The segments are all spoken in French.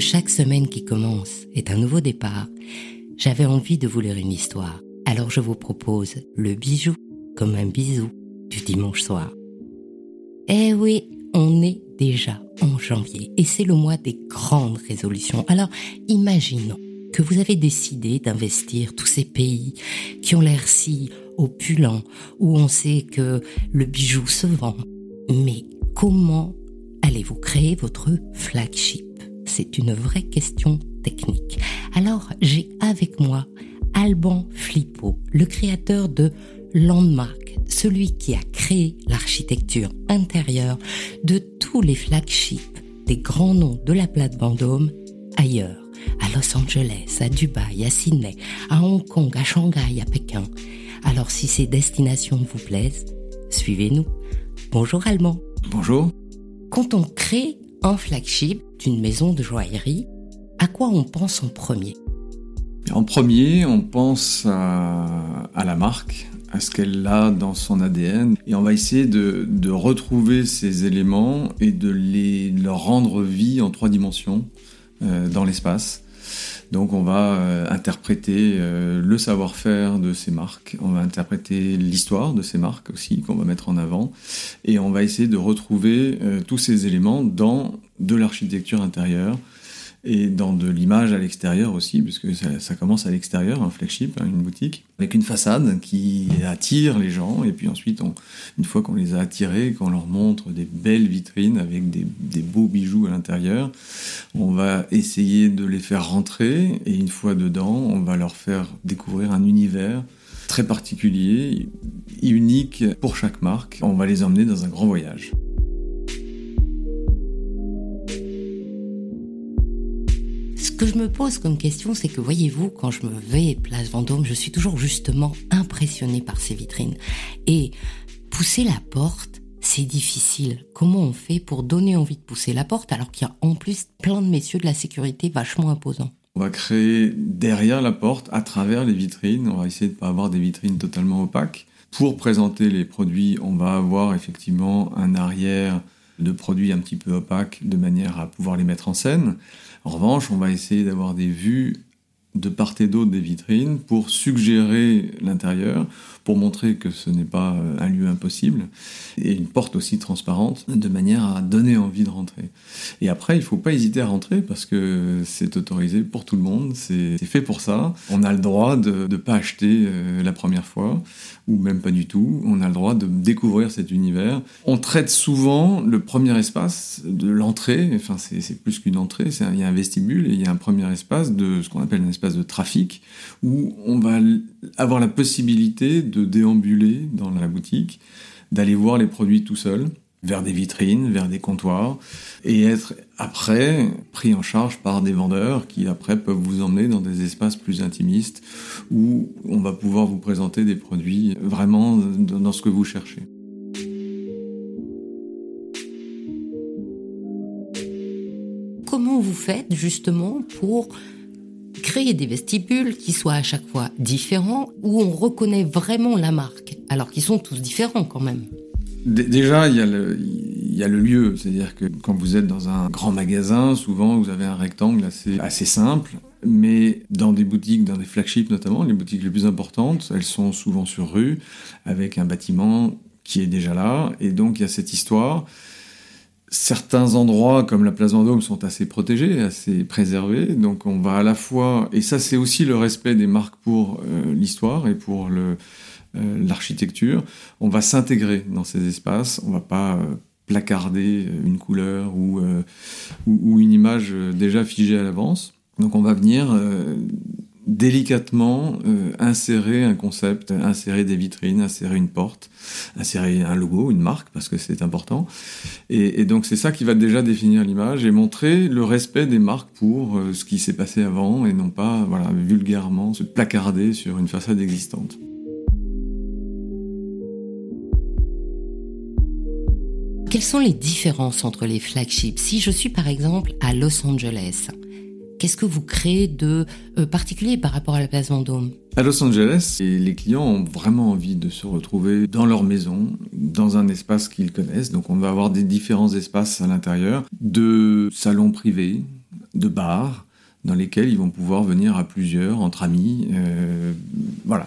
chaque semaine qui commence est un nouveau départ, j'avais envie de vous lire une histoire. Alors je vous propose le bijou comme un bisou du dimanche soir. Eh oui, on est déjà en janvier et c'est le mois des grandes résolutions. Alors imaginons que vous avez décidé d'investir tous ces pays qui ont l'air si opulents, où on sait que le bijou se vend. Mais comment allez-vous créer votre flagship? C'est une vraie question technique. Alors j'ai avec moi Alban Flippo, le créateur de Landmark, celui qui a créé l'architecture intérieure de tous les flagships des grands noms de la plate Vendôme ailleurs, à Los Angeles, à Dubaï, à Sydney, à Hong Kong, à Shanghai, à Pékin. Alors si ces destinations vous plaisent, suivez-nous. Bonjour Allemand. Bonjour. Quand on crée un flagship d'une maison de joaillerie, à quoi on pense en premier? En premier, on pense à, la marque, à ce qu'elle a dans son ADN. Et on va essayer de, de retrouver ces éléments et de les, leur rendre vie en trois dimensions euh, dans l'espace. Donc on va euh, interpréter euh, le savoir-faire de ces marques, on va interpréter l'histoire de ces marques aussi qu'on va mettre en avant, et on va essayer de retrouver euh, tous ces éléments dans de l'architecture intérieure, et dans de l'image à l'extérieur aussi, puisque ça, ça commence à l'extérieur, un flagship, hein, une boutique, avec une façade qui attire les gens, et puis ensuite, une fois qu'on les a attirés, qu'on leur montre des belles vitrines avec des, des beaux bijoux à l'intérieur, on va essayer de les faire rentrer, et une fois dedans, on va leur faire découvrir un univers très particulier, unique pour chaque marque. On va les emmener dans un grand voyage. Que je me pose comme question, c'est que voyez-vous, quand je me vais place Vendôme, je suis toujours justement impressionnée par ces vitrines. Et pousser la porte, c'est difficile. Comment on fait pour donner envie de pousser la porte alors qu'il y a en plus plein de messieurs de la sécurité vachement imposants? On va créer derrière la porte, à travers les vitrines, on va essayer de ne pas avoir des vitrines totalement opaques. Pour présenter les produits, on va avoir effectivement un arrière de produits un petit peu opaques de manière à pouvoir les mettre en scène. En revanche, on va essayer d'avoir des vues de part et d'autre des vitrines pour suggérer l'intérieur, pour montrer que ce n'est pas euh, un lieu impossible, et une porte aussi transparente, de manière à donner envie de rentrer. Et après, il ne faut pas hésiter à rentrer parce que c'est autorisé pour tout le monde, c'est fait pour ça. On a le droit de ne pas acheter euh, la première fois, ou même pas du tout. On a le droit de découvrir cet univers. On traite souvent le premier espace de l'entrée, enfin c'est plus qu'une entrée, il y a un vestibule et il y a un premier espace de ce qu'on appelle un espace de trafic, où on va avoir la possibilité de déambuler dans la boutique, d'aller voir les produits tout seul, vers des vitrines, vers des comptoirs, et être après pris en charge par des vendeurs qui après peuvent vous emmener dans des espaces plus intimistes où on va pouvoir vous présenter des produits vraiment dans ce que vous cherchez. Comment vous faites justement pour créer des vestibules qui soient à chaque fois différents, où on reconnaît vraiment la marque, alors qu'ils sont tous différents quand même. Déjà, il y, a le, lieu, c'est-à-dire que quand vous êtes dans un grand magasin, souvent vous avez un rectangle assez, assez simple, mais dans des boutiques, dans des flagships notamment, les boutiques les plus importantes, elles sont souvent sur rue, avec un bâtiment qui est déjà là, et donc il y a cette histoire certains endroits comme la place Vendôme sont assez protégés, assez préservés. Donc on va à la fois, et ça c'est aussi le respect des marques pour euh, l'histoire et pour le, euh, l'architecture, on va s'intégrer dans ces espaces, on va pas euh, placarder une couleur ou, ou, ou, une image déjà figée à l'avance. Donc on va venir délicatement euh, insérer un concept, insérer des vitrines, insérer une porte, insérer un logo, une marque, parce que c'est important. Et, donc c'est ça qui va déjà définir l'image et montrer le respect des marques pour euh, ce qui s'est passé avant et non pas vulgairement se placarder sur une façade existante. Quelles sont les différences entre les flagships? Si je suis par exemple à Los Angeles, Qu'est-ce que vous créez de euh, particulier par rapport à la place Vendôme? À Los Angeles, les clients ont vraiment envie de se retrouver dans leur maison, dans un espace qu'ils connaissent. Donc on va avoir des différents espaces à l'intérieur, de salons privés, de bars dans lesquels ils vont pouvoir venir à plusieurs, entre amis, euh, voilà,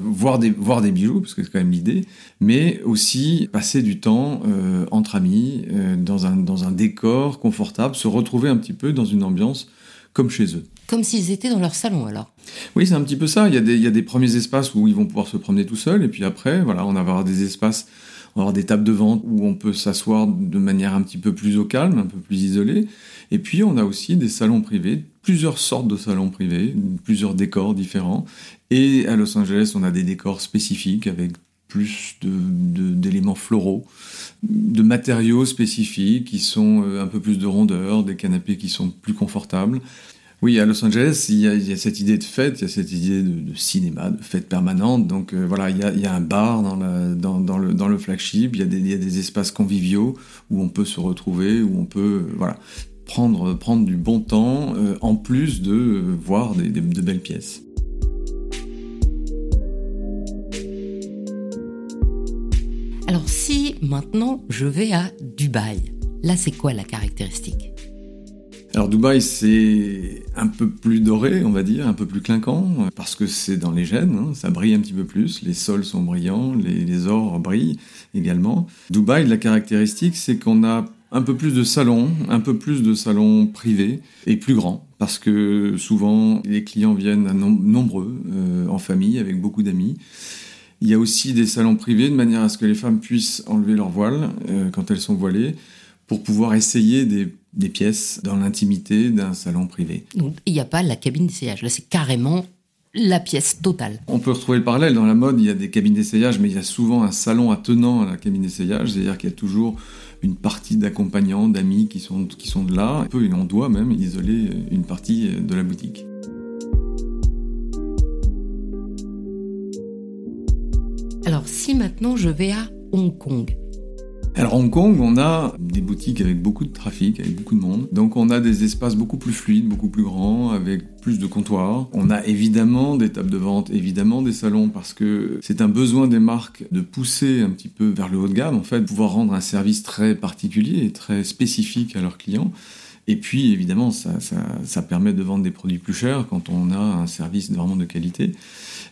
voir, des, bijoux, parce que c'est quand même l'idée, mais aussi passer du temps euh, entre amis, dans un décor confortable, se retrouver un petit peu dans une ambiance comme chez eux. Comme s'ils étaient dans leur salon alors Oui, c'est un petit peu ça. Il y, a des, il y a des premiers espaces où ils vont pouvoir se promener tout seuls, et puis après, voilà, on va avoir des espaces on va avoir des tables de vente où on peut s'asseoir de manière un petit peu plus au calme, un peu plus isolée. Et puis on a aussi des salons privés, plusieurs sortes de salons privés, plusieurs décors différents. Et à Los Angeles, on a des décors spécifiques avec plus d'éléments floraux, de matériaux spécifiques qui sont euh, un peu plus de rondeur, des canapés qui sont plus confortables. Oui, à Los Angeles, il y, a, cette idée de fête, il y a cette idée de, cinéma, de fête permanente. Donc euh, voilà, il y, a, un bar dans, le, flagship, il y, a des, espaces conviviaux où on peut se retrouver, où on peut euh, voilà, prendre, prendre du bon temps, euh, en plus de voir de belles pièces. Alors si maintenant je vais à Dubaï, là c'est quoi la caractéristique? Alors Dubaï, c'est un peu plus doré, on va dire, un peu plus clinquant, parce que c'est dans les gènes, hein, ça brille un petit peu plus, les sols sont brillants, les, ors brillent également. Dubaï, la caractéristique, c'est qu'on a un peu plus de salons, un peu plus de salons privés et plus grands, parce que souvent les clients viennent nombreux, euh, en famille, avec beaucoup d'amis. Il y a aussi des salons privés de manière à ce que les femmes puissent enlever leur voile euh, quand elles sont voilées pour pouvoir essayer des, pièces dans l'intimité d'un salon privé. Donc il n'y a pas la cabine d'essayage, là c'est carrément la pièce totale. On peut retrouver le parallèle. Dans la mode, il y a des cabines d'essayage, mais il y a souvent un salon attenant à la cabine d'essayage, c'est-à-dire qu'il y a toujours une partie d'accompagnants, d'amis qui sont, qui sont de là. On peut, on doit même isoler une partie de la boutique. Alors si maintenant je vais à Hong Kong, alors Hong Kong, on a des boutiques avec beaucoup de trafic, avec beaucoup de monde. Donc on a des espaces beaucoup plus fluides, beaucoup plus grands, avec plus de comptoirs. On a évidemment des tables de vente, évidemment des salons, parce que c'est un besoin des marques de pousser un petit peu vers le haut de gamme, en fait, pouvoir rendre un service très particulier et très spécifique à leurs clients. Et puis, évidemment, ça, ça, permet de vendre des produits plus chers quand on a un service vraiment de qualité.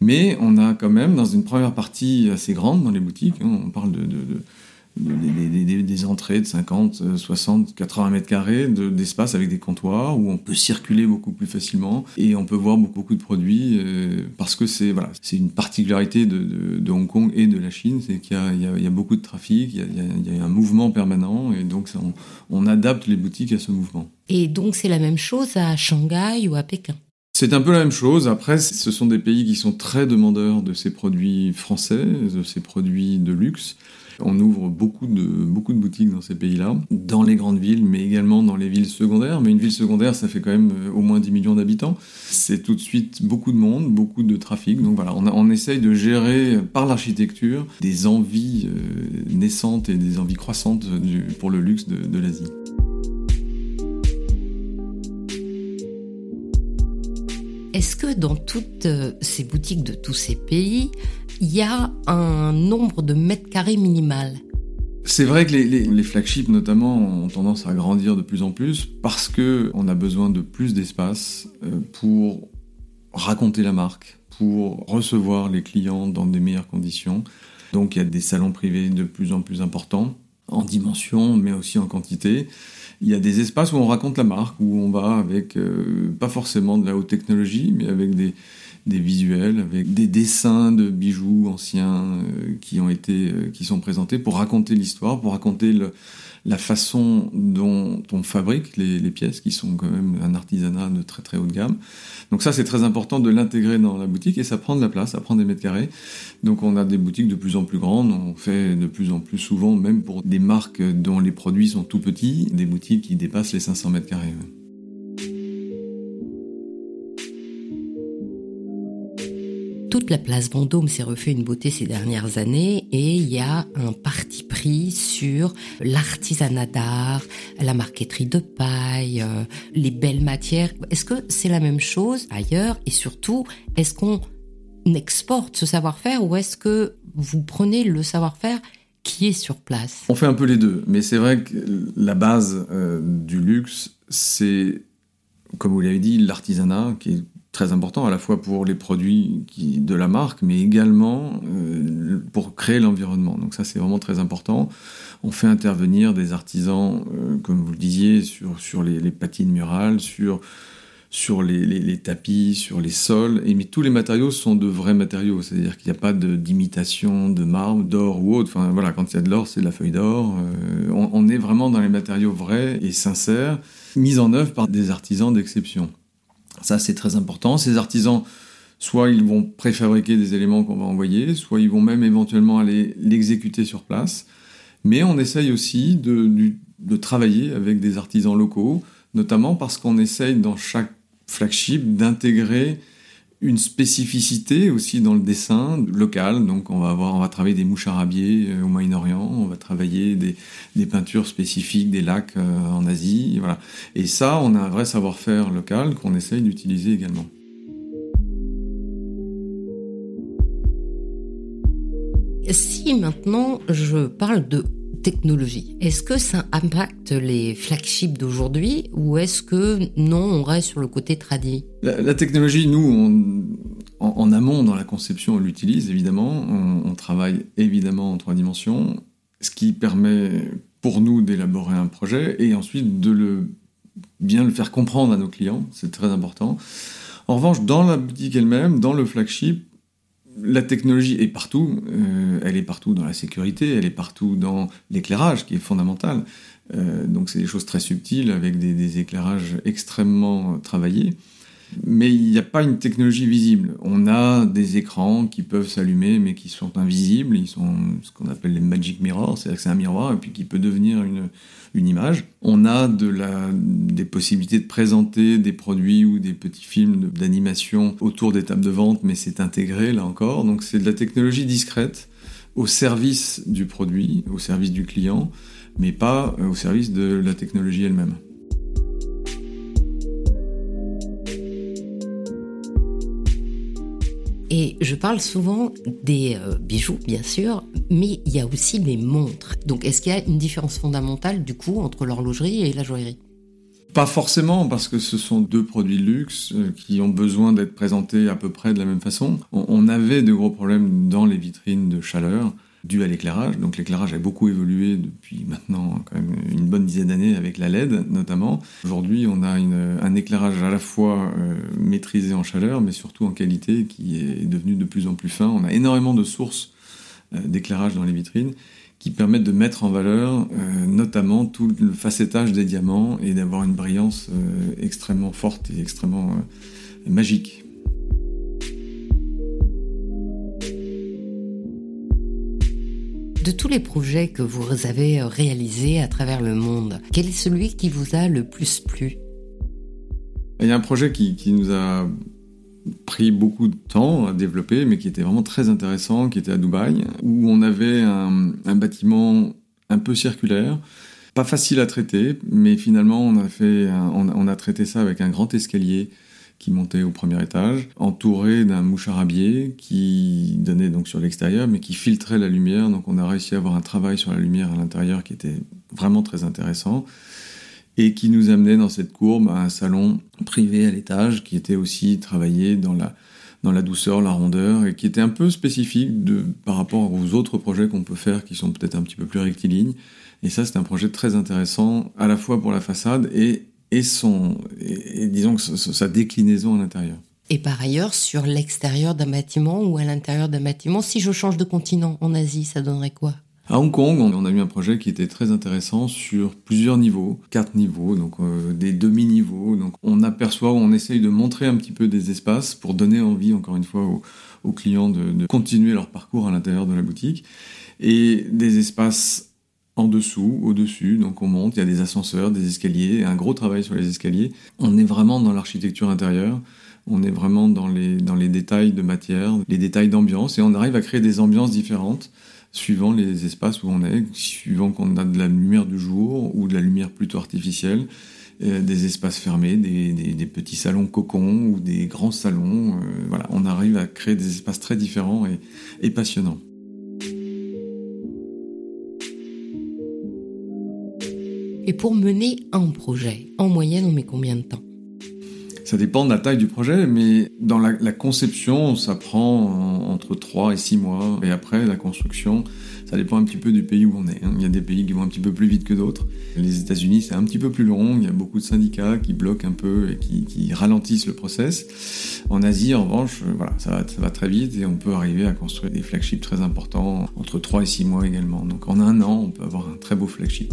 Mais on a quand même, dans une première partie assez grande dans les boutiques, hein, on parle de, de, de des, entrées de 50, 60, 80 mètres carrés d'espace avec des comptoirs où on peut circuler beaucoup plus facilement et on peut voir beaucoup, de produits euh, parce que c'est voilà, une particularité de, Hong Kong et de la Chine, c'est qu'il y, a beaucoup de trafic, il y a, un mouvement permanent et donc on, on adapte les boutiques à ce mouvement. Et donc c'est la même chose à Shanghai ou à Pékin? C'est un peu la même chose. Après, ce sont des pays qui sont très demandeurs de ces produits français, de ces produits de luxe. On ouvre beaucoup de, beaucoup de boutiques dans ces pays-là, dans les grandes villes, mais également dans les villes secondaires. Mais une ville secondaire, ça fait quand même euh, au moins 10 millions d'habitants. C'est tout de suite beaucoup de monde, beaucoup de trafic. Donc voilà, on, on essaye de gérer par l'architecture des envies euh, naissantes et des envies croissantes pour le luxe de l'Asie. Est-ce que dans toutes ces boutiques de tous ces pays, il y a un nombre de mètres carrés minimal. C'est vrai que les, flagships notamment ont tendance à grandir de plus en plus parce que on a besoin de plus d'espace euh, pour raconter la marque, pour recevoir les clients dans des meilleures conditions. Donc il y a des salons privés de plus en plus importants en dimension mais aussi en quantité. Il y a des espaces où on raconte la marque, où on va avec euh, pas forcément de la haute technologie, mais avec des, des visuels avec des dessins de bijoux anciens euh, qui ont été euh, qui sont présentés pour raconter l'histoire, pour raconter la façon dont on fabrique les, pièces, qui sont quand même un artisanat de très très haut de gamme. Donc ça, c'est très important de l'intégrer dans la boutique et ça prend de la place, ça prend des mètres carrés. Donc on a des boutiques de plus en plus grandes, on fait de plus en plus souvent, même pour des marques dont les produits sont tout petits, des boutiques qui dépassent les 500 mètres carrés. Toute la place Vendôme s'est refait une beauté ces dernières années et il y a un parti pris sur l'artisanat d'art, la marqueterie de paille, euh, les belles matières. Est-ce que c'est la même chose ailleurs et surtout, est-ce qu'on exporte ce savoir-faire ou est-ce que vous prenez le savoir-faire qui est sur place? On fait un peu les deux, mais c'est vrai que la base euh, du luxe, c'est comme vous l'avez dit, l'artisanat qui est très important à la fois pour les produits qui, de la marque, mais également euh, pour créer l'environnement. Donc ça, c'est vraiment très important. On fait intervenir des artisans, euh, comme vous le disiez, sur, sur les, les patines murales, sur, sur les, les, tapis, sur les sols. Et mais tous les matériaux sont de vrais matériaux, c'est-à-dire qu'il n'y a pas d'imitation de, marbre, d'or ou autre. Enfin voilà, quand il y a de l'or, c'est de la feuille d'or. Euh, on, on est vraiment dans les matériaux vrais et sincères, mis en œuvre par des artisans d'exception. Ça, c'est très important. Ces artisans, soit ils vont préfabriquer des éléments qu'on va envoyer, soit ils vont même éventuellement aller l'exécuter sur place. Mais on essaye aussi de, travailler avec des artisans locaux, notamment parce qu'on essaye dans chaque flagship d'intégrer une spécificité aussi dans le dessin local. Donc on va avoir, on va travailler des mouches arabiées euh, au Moyen-Orient, on va travailler des, peintures spécifiques des lacs euh, en Asie, voilà. Et ça, on a un vrai savoir-faire local qu'on essaye d'utiliser également. Si maintenant je parle de technologie. Est-ce que ça impacte les flagships d'aujourd'hui ou est-ce que non, on reste sur le côté tradit? La, technologie, nous, en, amont dans la conception, on l'utilise évidemment. On, on, travaille évidemment en trois dimensions, ce qui permet pour nous d'élaborer un projet et ensuite de le bien le faire comprendre à nos clients. C'est très important. En revanche, dans la boutique elle-même, dans le flagship, la technologie est partout. Euh, elle est partout dans la sécurité, elle est partout dans l'éclairage, qui est fondamental. Euh, donc c'est des choses très subtiles avec des, des éclairages extrêmement travaillés. Mais il n'y a pas une technologie visible. On a des écrans qui peuvent s'allumer mais qui sont invisibles. Ils sont ce qu'on appelle les magic mirrors, c'est-à-dire que c'est un miroir et puis qui peut devenir une, image. On a de la, des possibilités de présenter des produits ou des petits films d'animation autour des tables de vente, mais c'est intégré là encore. Donc c'est de la technologie discrète au service du produit, au service du client, mais pas au service de la technologie elle-même. Et je parle souvent des euh, bijoux, bien sûr, mais il y a aussi les montres. Donc est-ce qu'il y a une différence fondamentale du coup entre l'horlogerie et la joaillerie? Pas forcément, parce que ce sont deux produits de luxe euh, qui ont besoin d'être présentés à peu près de la même façon. On avait de gros problèmes dans les vitrines de chaleur dû à l'éclairage. Donc l'éclairage a beaucoup évolué depuis maintenant quand même une bonne dizaine d'années avec la LED notamment. Aujourd'hui, on a une, un éclairage à la fois euh, maîtrisé en chaleur, mais surtout en qualité qui est devenu de plus en plus fin. On a énormément de sources euh, d'éclairage dans les vitrines qui permettent de mettre en valeur euh, notamment tout le facettage des diamants et d'avoir une brillance extrêmement forte et extrêmement magique. De tous les projets que vous avez réalisés à travers le monde, quel est celui qui vous a le plus plu? Il y a un projet qui, nous a pris beaucoup de temps à développer, mais qui était vraiment très intéressant, qui était à Dubaï, où on avait un, bâtiment un peu circulaire, pas facile à traiter, mais finalement on a, fait on a traité ça avec un grand escalier qui montait au premier étage, entouré d'un mouche arabier qui donnait donc sur l'extérieur, mais qui filtrait la lumière. Donc on a réussi à avoir un travail sur la lumière à l'intérieur qui était vraiment très intéressant et qui nous amenait dans cette courbe à un salon privé à l'étage qui était aussi travaillé dans la, dans la douceur, la rondeur et qui était un peu spécifique de, par rapport aux autres projets qu'on peut faire qui sont peut-être un petit peu plus rectilignes. Et ça, c'est un projet très intéressant à la fois pour la façade et et, son, et, et disons que sa déclinaison à l'intérieur. Et par ailleurs, sur l'extérieur d'un bâtiment ou à l'intérieur d'un bâtiment, si je change de continent en Asie, ça donnerait quoi? À Hong Kong, on a eu un projet qui était très intéressant sur plusieurs niveaux, quatre niveaux, donc euh, des demi-niveaux. Donc on aperçoit, on essaye de montrer un petit peu des espaces pour donner envie, encore une fois, aux, aux clients de, de, continuer leur parcours à l'intérieur de la boutique. Et des espaces en dessous, au-dessus, donc on monte, il y a des ascenseurs, des escaliers, un gros travail sur les escaliers. On est vraiment dans l'architecture intérieure, on est vraiment dans les, dans les détails de matière, les détails d'ambiance, et on arrive à créer des ambiances différentes suivant les espaces où on est, suivant qu'on a de la lumière du jour ou de la lumière plutôt artificielle, euh, des espaces fermés, des, des, petits salons cocons ou des grands salons. Euh, voilà, on arrive à créer des espaces très différents et passionnants. Et pour mener un projet, en moyenne, on met combien de temps? Ça dépend de la taille du projet, mais dans la, conception, ça prend entre 3 et 6 mois. Et après, la construction, ça dépend un petit peu du pays où on est. Hein. Il y a des pays qui vont un petit peu plus vite que d'autres. Les États-Unis, c'est un petit peu plus long. Il y a beaucoup de syndicats qui bloquent un peu et qui, ralentissent le process. En Asie, en revanche, euh, voilà, ça va, ça va très vite et on peut arriver à construire des flagships très importants entre 3 et 6 mois également. Donc en un an, on peut avoir un très beau flagship.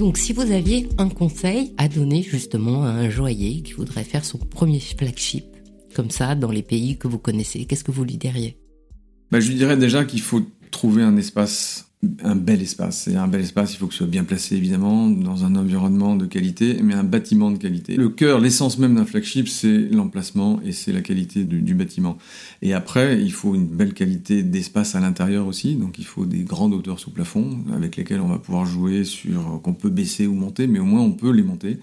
Donc, si vous aviez un conseil à donner justement à un joaillier qui voudrait faire son premier flagship, comme ça, dans les pays que vous connaissez, qu'est-ce que vous lui diriez? Bah, Je lui dirais déjà qu'il faut trouver un espace un bel espace. Et un bel espace, il faut que ce soit bien placé, évidemment, dans un environnement de qualité, mais un bâtiment de qualité. Le cœur, l'essence même d'un flagship, c'est l'emplacement et c'est la qualité du, bâtiment. Et après, il faut une belle qualité d'espace à l'intérieur aussi. Donc, il faut des grandes hauteurs sous plafond avec lesquelles on va pouvoir jouer sur, qu'on peut baisser ou monter, mais au moins on peut les monter.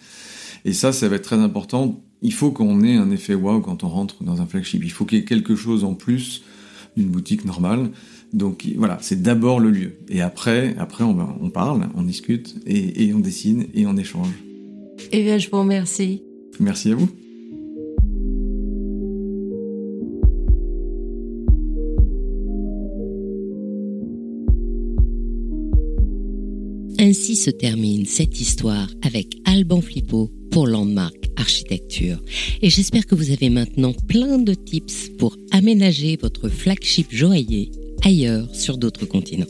Et ça, ça va être très important. Il faut qu'on ait un effet wow quand on rentre dans un flagship. Il faut qu'il y ait quelque chose en plus d'une boutique normale. Donc voilà, c'est d'abord le lieu. Et après, après on, on parle, on discute et, on dessine et on échange. Eh bien, je vous remercie. Merci à vous. Ainsi se termine cette histoire avec Alban Flippo pour Landmark Architecture. Et j'espère que vous avez maintenant plein de tips pour aménager votre flagship joaillier ailleurs sur d'autres continents.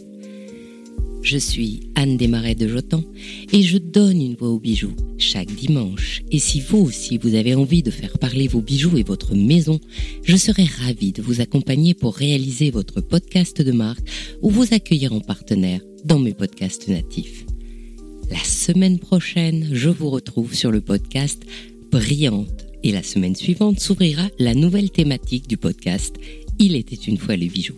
Je suis Anne Desmarais de Jotan et je donne une voix aux bijoux chaque dimanche. Et si vous aussi vous avez envie de faire parler vos bijoux et votre maison, je serai ravie de vous accompagner pour réaliser votre podcast de marque ou vous accueillir en partenaire dans mes podcasts natifs. La semaine prochaine, je vous retrouve sur le podcast Brillante et la semaine suivante s'ouvrira la nouvelle thématique du podcast Il était une fois les bijoux.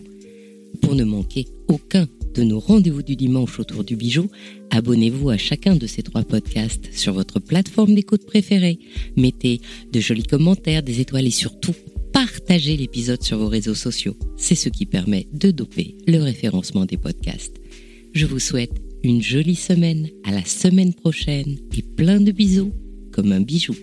Pour ne manquer aucun de nos rendez-vous du dimanche autour du bijou, abonnez-vous à chacun de ces trois podcasts sur votre plateforme d'écoute préférée. Mettez de jolis commentaires, des étoiles et surtout partagez l'épisode sur vos réseaux sociaux. C'est ce qui permet de doper le référencement des podcasts. Je vous souhaite une jolie semaine, à la semaine prochaine et plein de bisous comme un bijou.